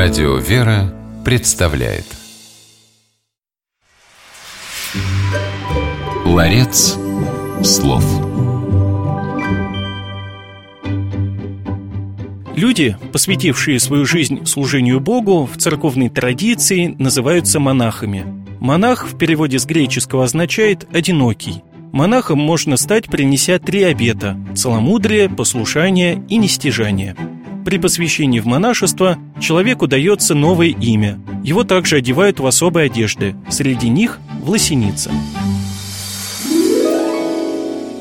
Радио «Вера» представляет Ларец слов Люди, посвятившие свою жизнь служению Богу, в церковной традиции называются монахами. Монах в переводе с греческого означает «одинокий». Монахом можно стать, принеся три обета – целомудрие, послушание и нестяжание. При посвящении в монашество человеку дается новое имя. Его также одевают в особые одежды, среди них – власеница.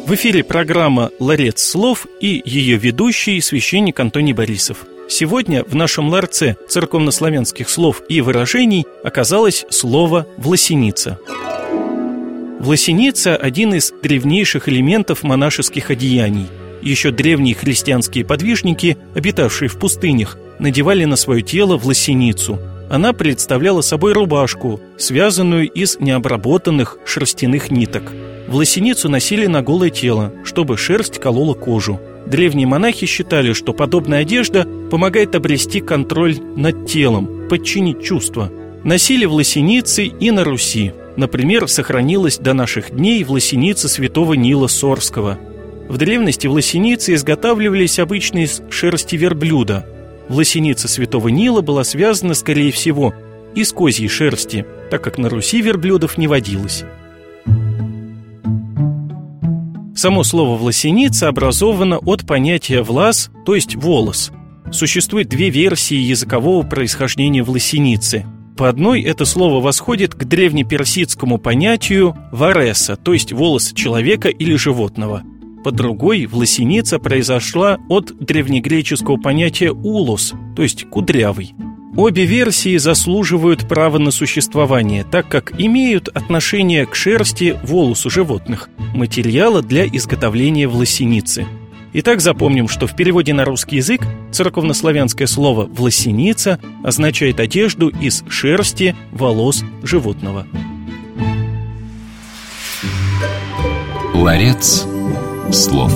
В эфире программа «Ларец слов» и ее ведущий священник Антоний Борисов. Сегодня в нашем ларце церковнославянских слов и выражений оказалось слово «власеница». Власеница – один из древнейших элементов монашеских одеяний. Еще древние христианские подвижники, обитавшие в пустынях, надевали на свое тело власеницу. Она представляла собой рубашку, связанную из необработанных шерстяных ниток. Власеницу носили на голое тело, чтобы шерсть колола кожу. Древние монахи считали, что подобная одежда помогает обрести контроль над телом, подчинить чувства. Носили власеницы и на Руси – Например, сохранилась до наших дней власеница святого Нила Сорского. В древности власеницы изготавливались обычно из шерсти верблюда. Власеница святого Нила была связана, скорее всего, из козьей шерсти, так как на Руси верблюдов не водилось. Само слово «власеница» образовано от понятия «влас», то есть «волос». Существует две версии языкового происхождения власеницы – по одной это слово восходит к древнеперсидскому понятию «вареса», то есть волос человека или животного. По другой власеница произошла от древнегреческого понятия «улус», то есть «кудрявый». Обе версии заслуживают права на существование, так как имеют отношение к шерсти волосу животных, материала для изготовления власеницы – Итак, запомним, что в переводе на русский язык церковнославянское слово «власеница» означает одежду из шерсти волос животного. Ларец слов.